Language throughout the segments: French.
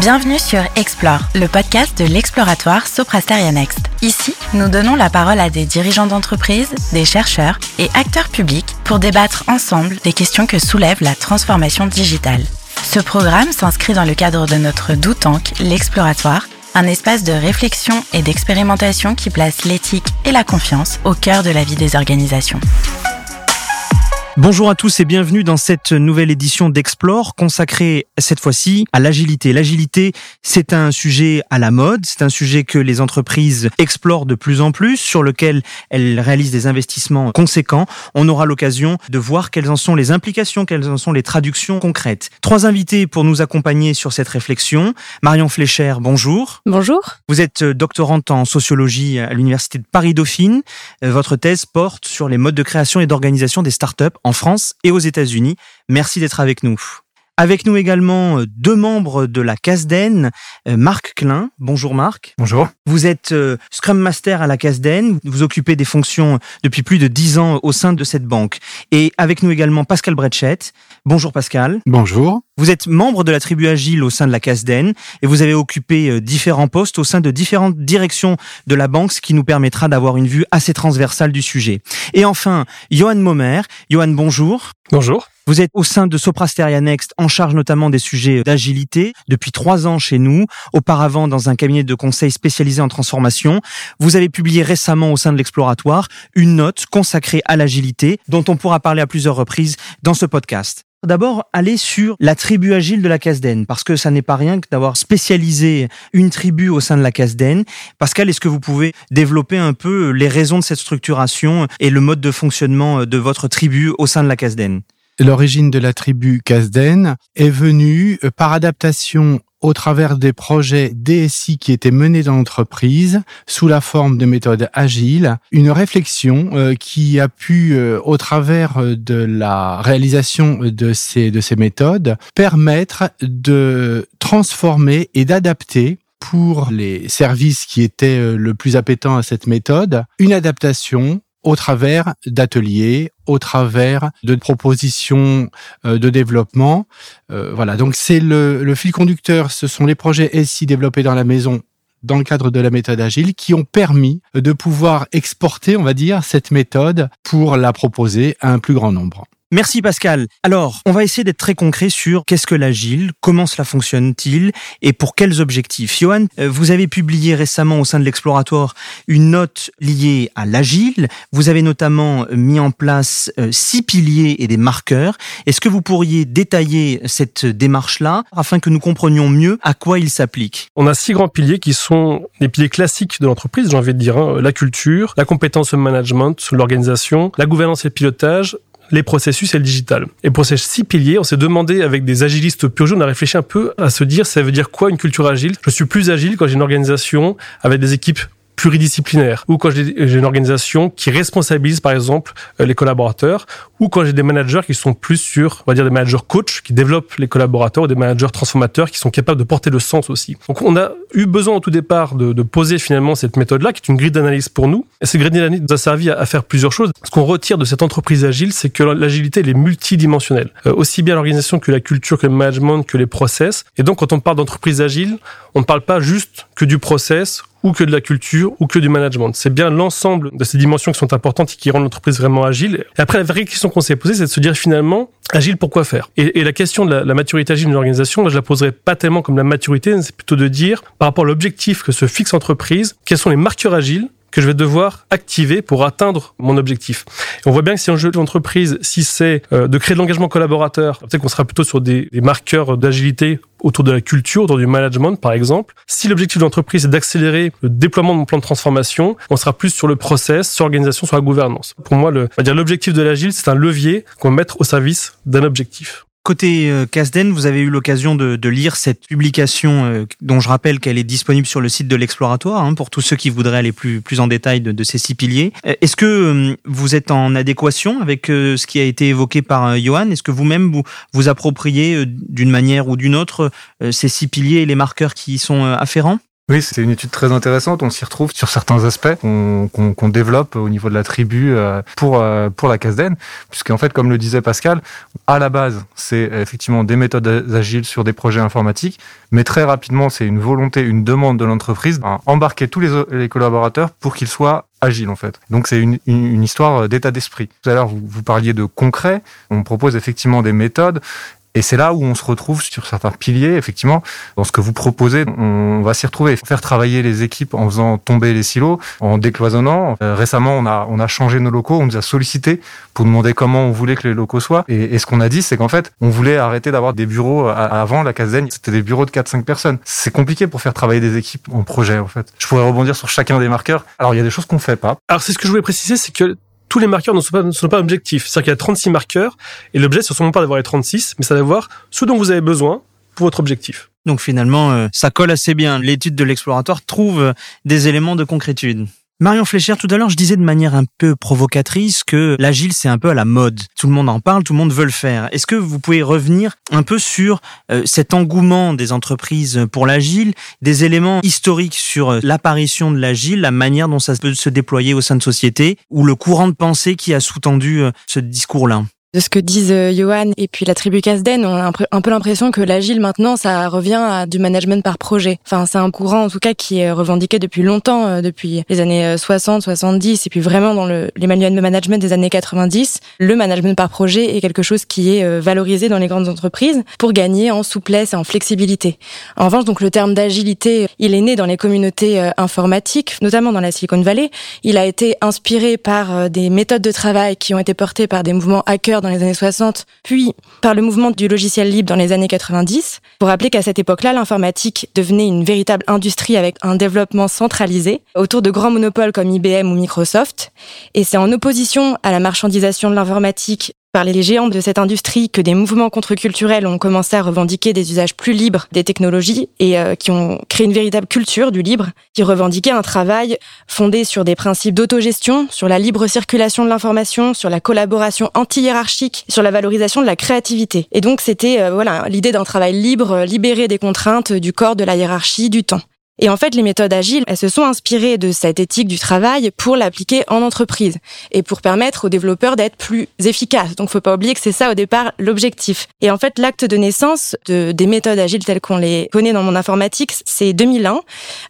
Bienvenue sur Explore, le podcast de l'exploratoire Soprasteria Next. Ici, nous donnons la parole à des dirigeants d'entreprise, des chercheurs et acteurs publics pour débattre ensemble des questions que soulève la transformation digitale. Ce programme s'inscrit dans le cadre de notre Doutank, l'exploratoire, un espace de réflexion et d'expérimentation qui place l'éthique et la confiance au cœur de la vie des organisations. Bonjour à tous et bienvenue dans cette nouvelle édition d'Explore consacrée cette fois-ci à l'agilité. L'agilité, c'est un sujet à la mode, c'est un sujet que les entreprises explorent de plus en plus, sur lequel elles réalisent des investissements conséquents. On aura l'occasion de voir quelles en sont les implications, quelles en sont les traductions concrètes. Trois invités pour nous accompagner sur cette réflexion. Marion Flécher, bonjour. Bonjour. Vous êtes doctorante en sociologie à l'Université de Paris-Dauphine. Votre thèse porte sur les modes de création et d'organisation des startups en France et aux États-Unis. Merci d'être avec nous. Avec nous également euh, deux membres de la CASDEN, euh, Marc Klein. Bonjour Marc. Bonjour. Vous êtes euh, Scrum Master à la CASDEN. Vous occupez des fonctions depuis plus de dix ans au sein de cette banque. Et avec nous également Pascal Bretchett. Bonjour Pascal. Bonjour. Vous êtes membre de la tribu Agile au sein de la CASDEN et vous avez occupé différents postes au sein de différentes directions de la banque, ce qui nous permettra d'avoir une vue assez transversale du sujet. Et enfin, Johan Momer. Johan, bonjour. Bonjour. Vous êtes au sein de Soprasteria Next, en charge notamment des sujets d'agilité depuis trois ans chez nous, auparavant dans un cabinet de conseil spécialisé en transformation. Vous avez publié récemment au sein de l'exploratoire une note consacrée à l'agilité dont on pourra parler à plusieurs reprises dans ce podcast. D'abord, aller sur la tribu agile de la Casden, parce que ça n'est pas rien que d'avoir spécialisé une tribu au sein de la Casden. Pascal, est-ce que vous pouvez développer un peu les raisons de cette structuration et le mode de fonctionnement de votre tribu au sein de la Casden L'origine de la tribu Casden est venue euh, par adaptation au travers des projets DSI qui étaient menés dans l'entreprise sous la forme de méthodes agiles, une réflexion euh, qui a pu, euh, au travers de la réalisation de ces, de ces méthodes, permettre de transformer et d'adapter pour les services qui étaient le plus appétants à cette méthode, une adaptation au travers d'ateliers, au travers de propositions euh, de développement. Euh, voilà, donc c'est le, le, fil conducteur, ce sont les projets SI développés dans la maison dans le cadre de la méthode agile qui ont permis de pouvoir exporter, on va dire, cette méthode pour la proposer à un plus grand nombre. Merci Pascal. Alors, on va essayer d'être très concret sur qu'est-ce que l'agile, comment cela fonctionne-t-il et pour quels objectifs. Johan, euh, vous avez publié récemment au sein de l'exploratoire une note liée à l'agile. Vous avez notamment mis en place euh, six piliers et des marqueurs. Est-ce que vous pourriez détailler cette démarche-là afin que nous comprenions mieux à quoi il s'applique? On a six grands piliers qui sont les piliers classiques de l'entreprise, j'ai envie de dire, hein. la culture, la compétence au management, l'organisation, la gouvernance et le pilotage, les processus et le digital. Et pour ces six piliers, on s'est demandé avec des agilistes pur on a réfléchi un peu à se dire ça veut dire quoi une culture agile? Je suis plus agile quand j'ai une organisation avec des équipes pluridisciplinaire, ou quand j'ai une organisation qui responsabilise par exemple euh, les collaborateurs, ou quand j'ai des managers qui sont plus sur, on va dire des managers coach, qui développent les collaborateurs, ou des managers transformateurs qui sont capables de porter le sens aussi. Donc on a eu besoin au tout départ de, poser finalement cette méthode-là, qui est une grille d'analyse pour nous. Et cette grille d'analyse nous a servi à, faire plusieurs choses. Ce qu'on retire de cette entreprise agile, c'est que l'agilité, elle est multidimensionnelle. Euh, aussi bien l'organisation que la culture, que le management, que les process. Et donc quand on parle d'entreprise agile, on ne parle pas juste que du process ou que de la culture ou que du management. C'est bien l'ensemble de ces dimensions qui sont importantes et qui rendent l'entreprise vraiment agile. Et après, la vraie question qu'on s'est posée, c'est de se dire finalement, agile, pourquoi faire? Et, la question de la, la maturité agile d'une organisation, là, je la poserai pas tellement comme la maturité, c'est plutôt de dire, par rapport à l'objectif que se fixe l'entreprise, quels sont les marqueurs agiles que je vais devoir activer pour atteindre mon objectif. On voit bien que si un jeu d'entreprise, si c'est euh, de créer de l'engagement collaborateur, peut-être qu'on sera plutôt sur des, des marqueurs d'agilité autour de la culture, autour du management par exemple. Si l'objectif de l'entreprise est d'accélérer le déploiement de mon plan de transformation, on sera plus sur le process, sur l'organisation, sur la gouvernance. Pour moi, on va dire l'objectif de l'agile, c'est un levier qu'on va mettre au service d'un objectif. Côté euh, Casden, vous avez eu l'occasion de, de, lire cette publication euh, dont je rappelle qu'elle est disponible sur le site de l'exploratoire hein, pour tous ceux qui voudraient aller plus, plus en détail de, de ces six piliers. Euh, est-ce que vous êtes en adéquation avec ce qui a été évoqué par Johan? Est-ce que vous-même vous vous appropriez d'une manière ou d'une autre ces six piliers et les marqueurs qui y sont afférents? Oui, c'est une étude très intéressante. On s'y retrouve sur certains aspects qu'on développe au niveau de la tribu euh, pour euh, pour la CASDEN, puisqu'en fait, comme le disait Pascal, à la base, c'est effectivement des méthodes agiles sur des projets informatiques, mais très rapidement, c'est une volonté, une demande de l'entreprise à embarquer tous les, les collaborateurs pour qu'ils soient agiles en fait. Donc c'est une, une, histoire d'état d'esprit. Tout à l'heure, vous, vous parliez de concret. On propose effectivement des méthodes et c'est là où on se retrouve sur certains piliers, effectivement, dans ce que vous proposez, on va s'y retrouver. Faire travailler les équipes en faisant tomber les silos, en décloisonnant. Euh, récemment, on a, on a changé nos locaux, on nous a sollicité pour demander comment on voulait que les locaux soient. Et, ce qu'on a dit, c'est qu'en fait, on voulait arrêter d'avoir des bureaux avant la caserne. C'était des bureaux de 4-5 personnes. C'est compliqué pour faire travailler des équipes en projet, en fait. Je pourrais rebondir sur chacun des marqueurs. Alors, il y a des choses qu'on fait pas. Alors, c'est ce que je voulais préciser, c'est que tous les marqueurs ne sont pas, ne pas objectifs. C'est-à-dire qu'il y a 36 marqueurs, et l'objet, ce ne sont pas d'avoir les 36, mais c'est d'avoir ce dont vous avez besoin pour votre objectif. Donc finalement, euh, ça colle assez bien. L'étude de l'exploratoire trouve des éléments de concrétude. Marion Fléchère, tout à l'heure, je disais de manière un peu provocatrice que l'agile, c'est un peu à la mode. Tout le monde en parle, tout le monde veut le faire. Est-ce que vous pouvez revenir un peu sur euh, cet engouement des entreprises pour l'agile, des éléments historiques sur euh, l'apparition de l'agile, la manière dont ça peut se déployer au sein de sociétés, ou le courant de pensée qui a sous-tendu euh, ce discours-là? De ce que disent euh, Johan et puis la tribu Casden, on a un peu l'impression que l'agile maintenant, ça revient à du management par projet. Enfin, c'est un courant en tout cas qui est revendiqué depuis longtemps, euh, depuis les années 60, euh, 70 et puis vraiment dans le, les manuels de management des années 90, le management par projet est quelque chose qui est valorisé dans les grandes entreprises pour gagner en souplesse et en flexibilité. En revanche, donc le terme d'agilité, il est né dans les communautés informatiques, notamment dans la Silicon Valley. Il a été inspiré par des méthodes de travail qui ont été portées par des mouvements hackers dans les années 60, puis par le mouvement du logiciel libre dans les années 90. Pour rappeler qu'à cette époque-là, l'informatique devenait une véritable industrie avec un développement centralisé autour de grands monopoles comme IBM ou Microsoft. Et c'est en opposition à la marchandisation de l'informatique par les géants de cette industrie que des mouvements contre-culturels ont commencé à revendiquer des usages plus libres des technologies et euh, qui ont créé une véritable culture du libre, qui revendiquait un travail fondé sur des principes d'autogestion, sur la libre circulation de l'information, sur la collaboration anti-hiérarchique, sur la valorisation de la créativité. Et donc c'était euh, voilà l'idée d'un travail libre, libéré des contraintes du corps, de la hiérarchie, du temps. Et en fait, les méthodes agiles, elles se sont inspirées de cette éthique du travail pour l'appliquer en entreprise et pour permettre aux développeurs d'être plus efficaces. Donc, faut pas oublier que c'est ça au départ l'objectif. Et en fait, l'acte de naissance de, des méthodes agiles telles qu'on les connaît dans mon informatique, c'est 2001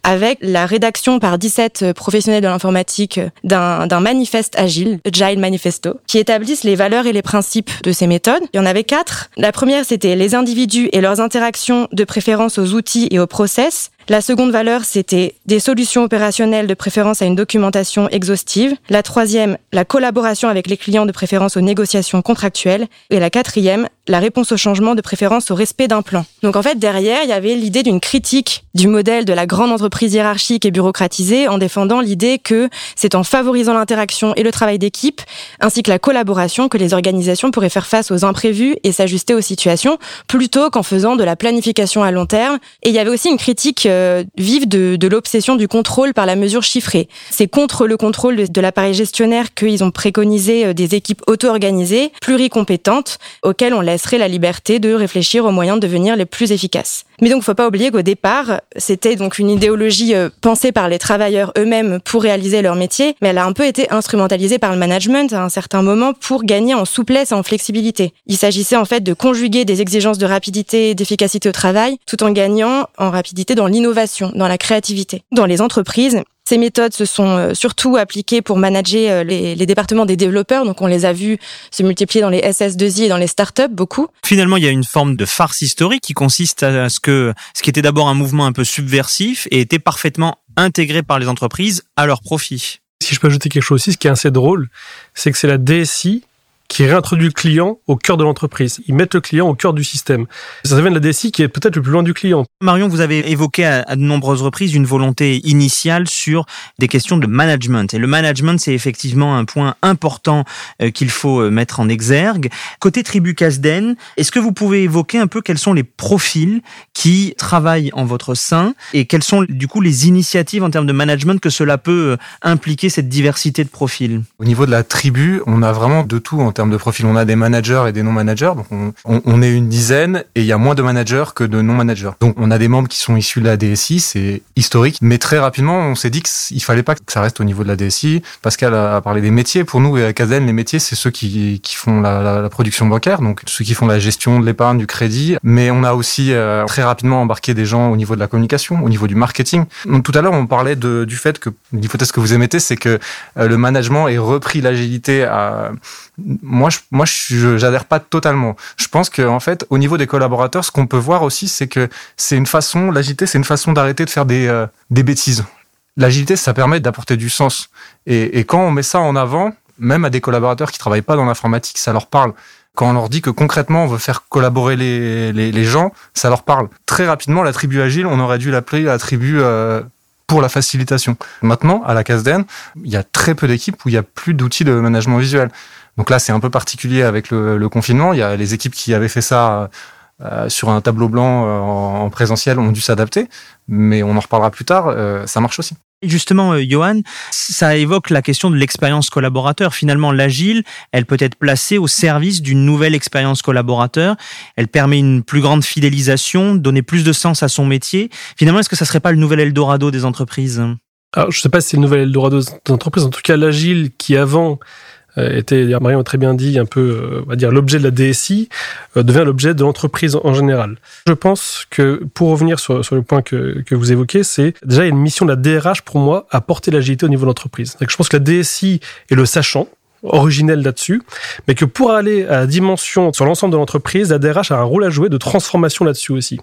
avec la rédaction par 17 professionnels de l'informatique d'un manifeste agile, Agile Manifesto, qui établissent les valeurs et les principes de ces méthodes. Il y en avait quatre. La première, c'était les individus et leurs interactions de préférence aux outils et aux process. La seconde valeur, c'était des solutions opérationnelles de préférence à une documentation exhaustive. La troisième, la collaboration avec les clients de préférence aux négociations contractuelles. Et la quatrième, la réponse au changement de préférence au respect d'un plan. Donc en fait, derrière, il y avait l'idée d'une critique du modèle de la grande entreprise hiérarchique et bureaucratisée en défendant l'idée que c'est en favorisant l'interaction et le travail d'équipe, ainsi que la collaboration, que les organisations pourraient faire face aux imprévus et s'ajuster aux situations, plutôt qu'en faisant de la planification à long terme. Et il y avait aussi une critique euh, vive de, l'obsession du contrôle par la mesure chiffrée. C'est contre le contrôle de, de l'appareil gestionnaire qu'ils ont préconisé euh, des équipes auto-organisées, pluricompétentes, auxquelles on la liberté de réfléchir aux moyens de devenir les plus efficaces. Mais donc, faut pas oublier qu'au départ, c'était donc une idéologie euh, pensée par les travailleurs eux-mêmes pour réaliser leur métier, mais elle a un peu été instrumentalisée par le management à un certain moment pour gagner en souplesse et en flexibilité. Il s'agissait en fait de conjuguer des exigences de rapidité et d'efficacité au travail, tout en gagnant en rapidité dans l'innovation, dans la créativité. Dans les entreprises, ces méthodes se sont euh, surtout appliquées pour manager euh, les, les, départements des développeurs. Donc, on les a vus se multiplier dans les SS2I et dans les startups beaucoup. Finalement, il y a une forme de farce historique qui consiste à ce que ce qui était d'abord un mouvement un peu subversif et était parfaitement intégré par les entreprises à leur profit. Si je peux ajouter quelque chose aussi, ce qui est assez drôle, c'est que c'est la DSI qui réintroduit le client au cœur de l'entreprise. Ils mettent le client au cœur du système. Ça vient de la DSI qui est peut-être le plus loin du client. Marion, vous avez évoqué à, de nombreuses reprises une volonté initiale sur des questions de management. Et le management, c'est effectivement un point important euh, qu'il faut euh, mettre en exergue. Côté tribu Casden, est-ce que vous pouvez évoquer un peu quels sont les profils qui travaillent en votre sein et quelles sont du coup les initiatives en termes de management que cela peut euh, impliquer cette diversité de profils? Au niveau de la tribu, on a vraiment de tout en termes termes de profil. On a des managers et des non-managers. Donc on, est une dizaine et il y a moins de managers que de non-managers. Donc on a des membres qui sont issus de la DSI, c'est historique. Mais très rapidement, on s'est dit qu'il fallait pas que ça reste au niveau de la DSI. Pascal a parlé des métiers. Pour nous, à Casen, les métiers, c'est ceux qui, font la, production bancaire, donc ceux qui font la gestion de l'épargne, du crédit. Mais on a aussi euh, très rapidement embarqué des gens au niveau de la communication, au niveau du marketing. Donc tout à l'heure, on parlait du fait que l'hypothèse que vous émettez, c'est que euh, le management ait repris l'agilité à moi, je, moi, j'adhère pas totalement. Je pense que en fait, au niveau des collaborateurs, ce qu'on peut voir aussi, c'est que c'est une façon, l'agilité, c'est une façon d'arrêter de faire des euh, bêtises. L'agilité, ça permet d'apporter du sens. Et, quand on met ça en avant, même à des collaborateurs qui travaillent pas dans l'informatique, ça leur parle. Quand on leur dit que concrètement on veut faire collaborer les gens, ça leur parle. Très rapidement, la tribu agile, on aurait dû l'appeler la tribu euh, pour la facilitation. Maintenant, à la CASDEN, il y a très peu d'équipes où il y a plus d'outils de management visuel. Donc là, c'est un peu particulier avec le, le, confinement. Il y a les équipes qui avaient fait ça euh, sur un tableau blanc euh, en, présentiel ont dû s'adapter, mais on en reparlera plus tard. Euh, ça marche aussi. Justement, euh, Johan, ça évoque la question de l'expérience collaborateur. Finalement, l'agile, elle peut être placée au service d'une nouvelle expérience collaborateur. Elle permet une plus grande fidélisation, donner plus de sens à son métier. Finalement, est-ce que ça serait pas le nouvel Eldorado des entreprises? Alors, je sais pas si c'est le nouvel Eldorado des entreprises. En tout cas, l'agile qui avant euh, était, Marion a très bien dit, un peu, euh, on va dire, l'objet de la DSI euh, devient l'objet de l'entreprise en général. Je pense que, pour revenir sur, sur le point que, que vous évoquez, c'est déjà une mission de la DRH pour moi à porter l'agilité au niveau de l'entreprise. Je pense que la DSI est le sachant, originel là-dessus, mais que pour aller à la dimension sur l'ensemble de l'entreprise, la DRH a un rôle à jouer de transformation là-dessus aussi.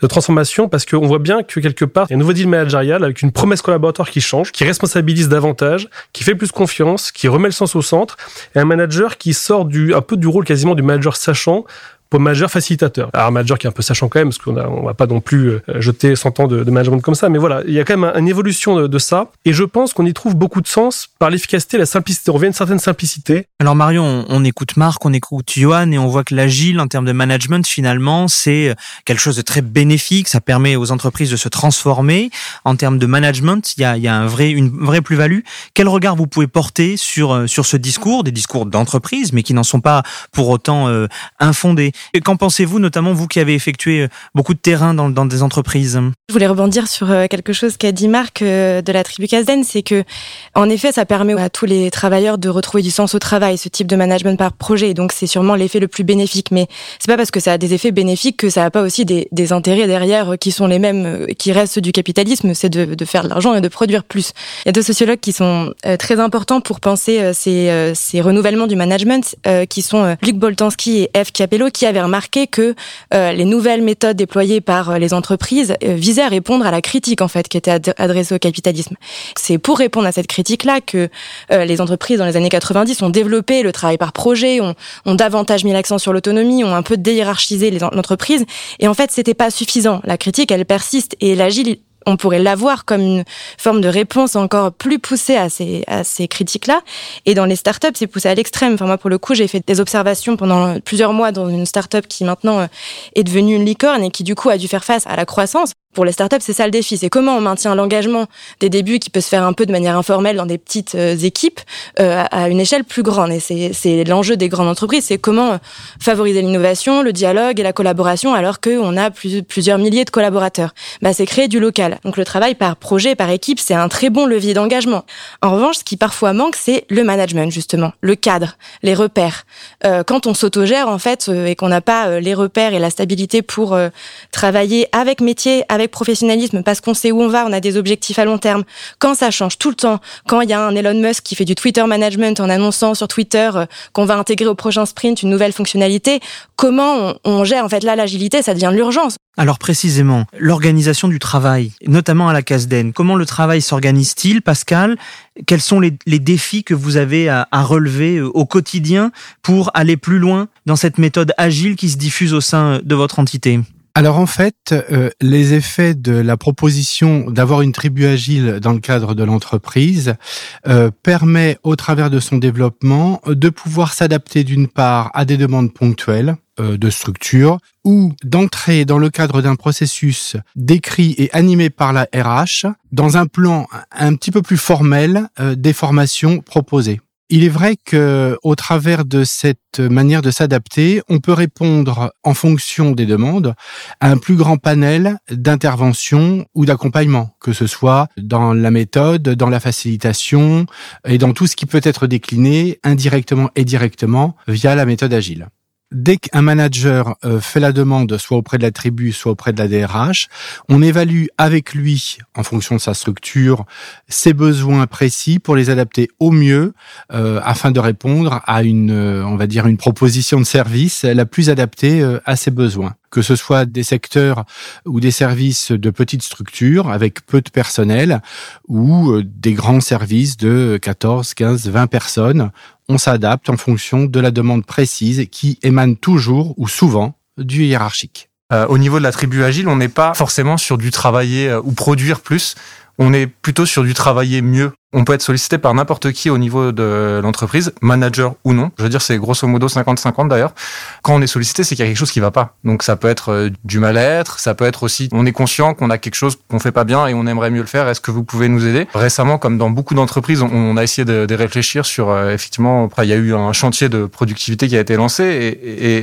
De transformation parce qu'on voit bien que quelque part, il y a un nouveau deal managérial avec une promesse collaborateur qui change, qui responsabilise davantage, qui fait plus confiance, qui remet le sens au centre, et un manager qui sort du, un peu du rôle quasiment du manager sachant pour manager facilitateur. Alors manager qui est un peu sachant quand même, parce qu'on on va pas non plus euh, jeter 100 ans de, de, management comme ça, mais voilà, il y a quand même une évolution de, de ça, et je pense qu'on y trouve beaucoup de sens par l'efficacité, la simplicité. On revient à une certaine simplicité. Alors Marion, on, on écoute Marc, on écoute Johan, et on voit que l'agile en termes de management, finalement, c'est quelque chose de très bénéfique. Ça permet aux entreprises de se transformer. En termes de management, il y a, il y a un vrai, une vraie plus-value. Quel regard vous pouvez porter sur euh, sur ce discours, des discours d'entreprise, mais qui n'en sont pas pour autant euh, infondés Qu'en pensez-vous, notamment vous qui avez effectué euh, beaucoup de terrain dans, des entreprises? Je voulais rebondir sur euh, quelque chose qu'a dit Marc euh, de la tribu Casden, c'est que, en effet, ça permet à tous les travailleurs de retrouver du sens au travail, ce type de management par projet. Donc, c'est sûrement l'effet le plus bénéfique. Mais c'est pas parce que ça a des effets bénéfiques que ça a pas aussi des, intérêts derrière qui sont les mêmes, qui restent du capitalisme, c'est de, faire de l'argent et de produire plus. Il y a deux sociologues qui sont très importants pour penser ces, ces renouvellements du management, qui sont Luc Boltanski et F. Capello, qui avait remarqué que euh, les nouvelles méthodes déployées par euh, les entreprises euh, visaient à répondre à la critique en fait qui était ad adressée au capitalisme. C'est pour répondre à cette critique-là que les entreprises dans les années 90 ont développé le travail par projet, ont, ont davantage mis l'accent sur l'autonomie, ont un peu déhiérarchisé l'entreprise. Et en fait, c'était pas suffisant. La critique, elle persiste et l'agile on pourrait l'avoir comme une forme de réponse encore plus poussée à ces, à ces critiques-là. Et dans les startups, c'est poussé à l'extrême. Enfin, moi, pour le coup, j'ai fait des observations pendant plusieurs mois dans une startup qui maintenant euh, est devenue une licorne et qui, du coup, a dû faire face à la croissance. Pour les startups, c'est ça le défi. C'est comment on maintient l'engagement des débuts qui peut se faire un peu de manière informelle dans des petites euh, équipes euh, à une échelle plus grande. Et c'est l'enjeu des grandes entreprises. C'est comment euh, favoriser l'innovation, le dialogue et la collaboration alors qu'on a plus, plusieurs milliers de collaborateurs. Bah, c'est créer du local. Donc le travail par projet, par équipe, c'est un très bon levier d'engagement. En revanche, ce qui parfois manque, c'est le management justement, le cadre, les repères. Euh, quand on s'autogère en fait euh, et qu'on n'a pas les repères et la stabilité pour travailler avec métier, avec professionnalisme parce qu'on sait où on va, on a des objectifs à long terme. Quand ça change tout le temps, quand il y a un Elon Musk qui fait du Twitter management en annonçant sur Twitter euh, qu'on va intégrer au prochain sprint une nouvelle fonctionnalité, comment on, gère en fait là l'agilité Ça devient l'urgence. Alors précisément, l'organisation du travail, notamment à la CASDEN, comment le travail s'organise-t-il, Pascal? Quels sont les, défis que vous avez à, à, relever euh, au quotidien pour aller plus loin dans cette méthode agile qui se diffuse au sein de votre entité? Alors en fait, euh, les effets de la proposition d'avoir une tribu agile dans le cadre de l'entreprise euh, permet, au travers de son développement, de pouvoir s'adapter d'une part à des demandes ponctuelles euh, de structure ou d'entrer dans le cadre d'un processus décrit et animé par la RH dans un plan un petit peu plus formel euh, des formations proposées. Il est vrai que, au travers de cette manière de s'adapter, on peut répondre en fonction des demandes à un plus grand panel d'interventions ou d'accompagnement, que ce soit dans la méthode, dans la facilitation et dans tout ce qui peut être décliné indirectement et directement via la méthode agile dès qu'un manager euh, fait la demande, soit auprès de la tribu, soit auprès de la DRH, on évalue avec lui, en fonction de sa structure, ses besoins précis pour les adapter au mieux, euh, afin de répondre à une, euh, on va dire, une proposition de service la plus adaptée à ses besoins. Que ce soit des secteurs ou des services de petites structures avec peu de personnel ou des grands services de 14, 15, 20 personnes on s'adapte en fonction de la demande précise qui émane toujours ou souvent du hiérarchique. Euh, au niveau de la tribu agile, on n'est pas forcément sur du travailler euh, ou produire plus, on est plutôt sur du travailler mieux on peut être sollicité par n'importe qui au niveau de l'entreprise, manager ou non. Je veux dire, c'est grosso modo 50-50 d'ailleurs. Quand on est sollicité, c'est qu'il y a quelque chose qui va pas. Donc ça peut être euh, du mal-être, ça peut être aussi, on est conscient qu'on a quelque chose qu'on fait pas bien et on aimerait mieux le faire. Est-ce que vous pouvez nous aider? Récemment, comme dans beaucoup d'entreprises, on a essayé de, réfléchir sur, euh, effectivement, après, il y a eu un chantier de productivité qui a été lancé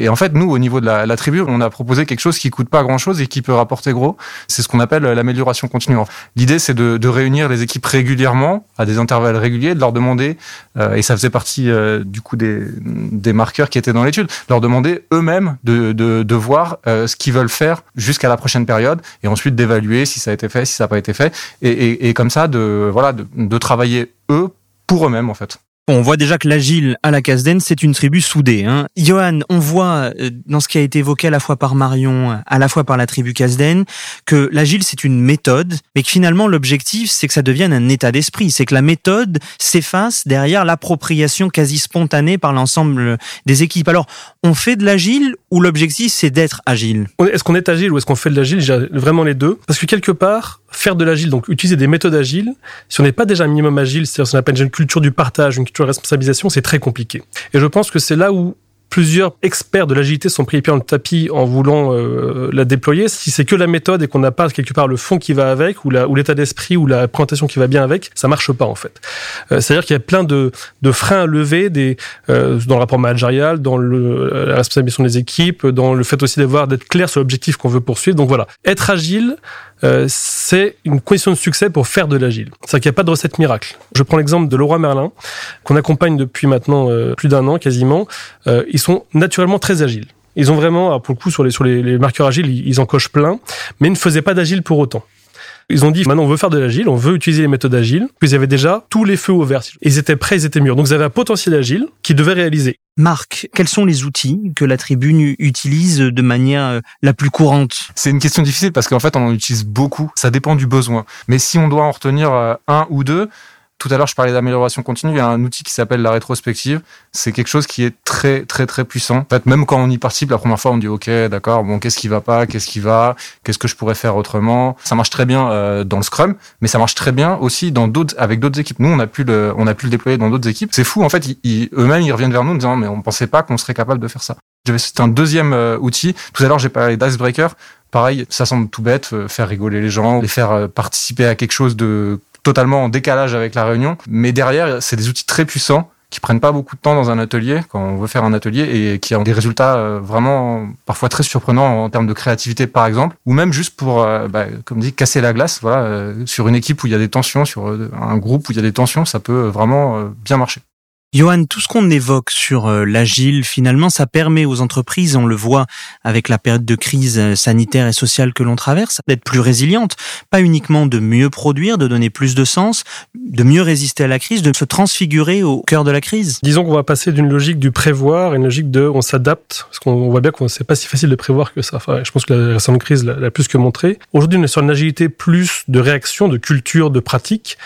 et, en fait, nous, au niveau de la, la, tribu, on a proposé quelque chose qui coûte pas grand-chose et qui peut rapporter gros. C'est ce qu'on appelle l'amélioration continue. L'idée, c'est de réunir les équipes régulièrement à des intervalles réguliers, de leur demander, euh, et ça faisait partie euh, du coup des, des marqueurs qui étaient dans l'étude, leur demander eux-mêmes de, de, de voir euh, ce qu'ils veulent faire jusqu'à la prochaine période, et ensuite d'évaluer si ça a été fait, si ça n'a pas été fait, et, et, comme ça de voilà de, de travailler eux pour eux-mêmes en fait. On voit déjà que l'agile à la Casden, c'est une tribu soudée. Hein. Johan, on voit euh, dans ce qui a été évoqué à la fois par Marion, à la fois par la tribu Casden, que l'agile c'est une méthode, mais que finalement l'objectif c'est que ça devienne un état d'esprit. C'est que la méthode s'efface derrière l'appropriation quasi spontanée par l'ensemble des équipes. Alors, on fait de l'agile ou l'objectif c'est d'être agile? Est-ce qu'on est agile ou est-ce qu'on fait de l'agile? Vraiment les deux. Parce que quelque part, faire de l'agile, donc utiliser des méthodes agiles, si on n'est pas déjà un minimum agile, c'est-à-dire ce qu'on appelle une culture du partage, une culture de responsabilisation, c'est très compliqué. Et je pense que c'est là où plusieurs experts de l'agilité sont pris les pieds dans le tapis en voulant euh, la déployer. Si c'est que la méthode et qu'on n'a pas quelque part le fond qui va avec ou l'état d'esprit ou la présentation qui va bien avec, ça marche pas en fait. Euh, c'est-à-dire qu'il y a plein de, de freins à lever des, euh, dans le rapport managérial, dans le, la responsabilisation des équipes, dans le fait aussi d'avoir d'être clair sur l'objectif qu'on veut poursuivre. Donc voilà, être agile, euh, c'est une condition de succès pour faire de l'agile. C'est-à-dire qu'il n'y a pas de recette miracle. Je prends l'exemple de Laura Merlin, qu'on accompagne depuis maintenant euh, plus d'un an quasiment. Euh, ils sont naturellement très agiles. Ils ont vraiment, pour le coup, sur les, sur les, marqueurs agiles, ils, ils en cochent plein, mais ils ne faisaient pas d'agile pour autant. Ils ont dit maintenant on veut faire de l'agile, on veut utiliser les méthodes agiles. Puis ils avaient déjà tous les feux ouverts. Ils étaient prêts, ils étaient mûrs. Donc ils avaient un potentiel agile qu'ils devaient réaliser. Marc, quels sont les outils que la tribune utilise de manière euh, la plus courante? C'est une question difficile parce qu'en fait on en utilise beaucoup. Ça dépend du besoin. Mais si on doit en retenir euh, un ou deux, tout à l'heure, je parlais d'amélioration continue. Il y a un outil qui s'appelle la rétrospective. C'est quelque chose qui est très, très, très puissant. En fait, même quand on y participe la première fois, on dit OK, d'accord. Bon, qu'est-ce qui va pas Qu'est-ce qui va Qu'est-ce que je pourrais faire autrement Ça marche très bien euh, dans le Scrum, mais ça marche très bien aussi dans d'autres, avec d'autres équipes. Nous, on a pu le, on a pu le déployer dans d'autres équipes. C'est fou. En fait, eux-mêmes, ils reviennent vers nous en disant mais on pensait pas qu'on serait capable de faire ça. C'est un deuxième euh, outil. Tout à l'heure, j'ai parlé d'Icebreaker. Pareil, ça semble tout bête, euh, faire rigoler les gens, les faire participer à quelque chose de totalement en décalage avec la réunion. Mais derrière, c'est des outils très puissants qui prennent pas beaucoup de temps dans un atelier quand on veut faire un atelier et qui ont des résultats euh, vraiment parfois très surprenants en termes de créativité par exemple ou même juste pour euh, bah, comme dit casser la glace voilà euh, sur une équipe où il y a des tensions sur un groupe où il y a des tensions ça peut vraiment bien marcher Johan, tout ce qu'on évoque sur euh, l'agile, finalement, ça permet aux entreprises, on le voit avec la période de crise euh, sanitaire et sociale que l'on traverse, d'être plus résilientes, pas uniquement de mieux produire, de donner plus de sens, de mieux résister à la crise, de se transfigurer au cœur de la crise. Disons qu'on va passer d'une logique du prévoir à une logique de on s'adapte, parce qu'on voit bien que c'est pas si facile de prévoir que ça. Enfin, je pense que la récente crise l'a plus que montré. Aujourd'hui, on est sur une agilité plus de réaction, de culture, de pratique,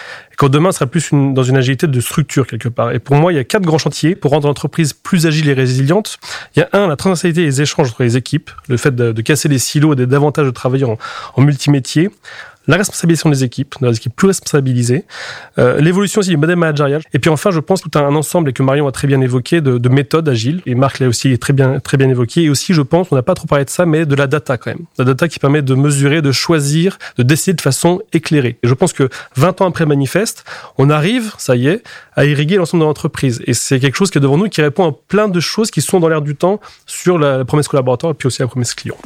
quand demain sera plus dans une agilité de structure quelque part. Et pour moi, il y a quatre grands chantiers pour rendre l'entreprise plus agile et résiliente. Il y a un, la transversalité des échanges entre les équipes, le fait de, casser les silos et d'être davantage de travailler en, en multimétier. La responsabilisation des équipes, des équipes plus responsabilisées, euh, l'évolution aussi du modèle managérial, et puis enfin, je pense tout un ensemble, et que Marion a très bien évoqué, de, de méthodes agiles, et Marc l'a aussi très bien, très bien évoqué, et aussi, je pense, on n'a pas trop parlé de ça, mais de la data quand même. La data qui permet de mesurer, de choisir, de décider de façon éclairée. Et je pense que 20 ans après Manifeste, on arrive, ça y est, à irriguer l'ensemble de l'entreprise. Et c'est quelque chose qui est devant nous, qui répond à plein de choses qui sont dans l'air du temps sur la promesse collaborateur et puis aussi la promesse client.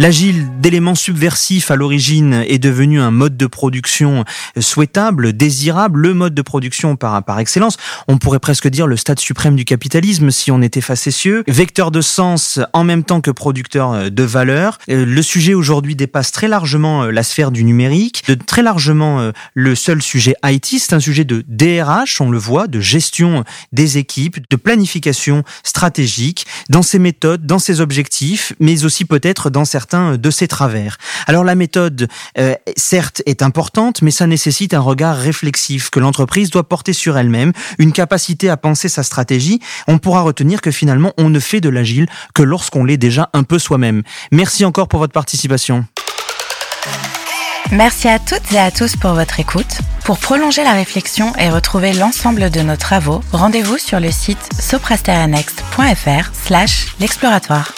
L'agile d'éléments subversifs à l'origine est devenu un mode de production souhaitable, désirable, le mode de production par, par excellence. On pourrait presque dire le stade suprême du capitalisme si on était facétieux. Vecteur de sens en même temps que producteur de valeur. Euh, le sujet aujourd'hui dépasse très largement euh, la sphère du numérique, de très largement euh, le seul sujet IT. C'est un sujet de DRH, on le voit, de gestion des équipes, de planification stratégique, dans ses méthodes, dans ses objectifs, mais aussi peut-être dans certains de ses travers. Alors la méthode, euh, certes, est importante, mais ça nécessite un regard réflexif que l'entreprise doit porter sur elle-même, une capacité à penser sa stratégie. On pourra retenir que finalement, on ne fait de l'agile que lorsqu'on l'est déjà un peu soi-même. Merci encore pour votre participation. Merci à toutes et à tous pour votre écoute. Pour prolonger la réflexion et retrouver l'ensemble de nos travaux, rendez-vous sur le site soprasterianext.fr slash l'exploratoire.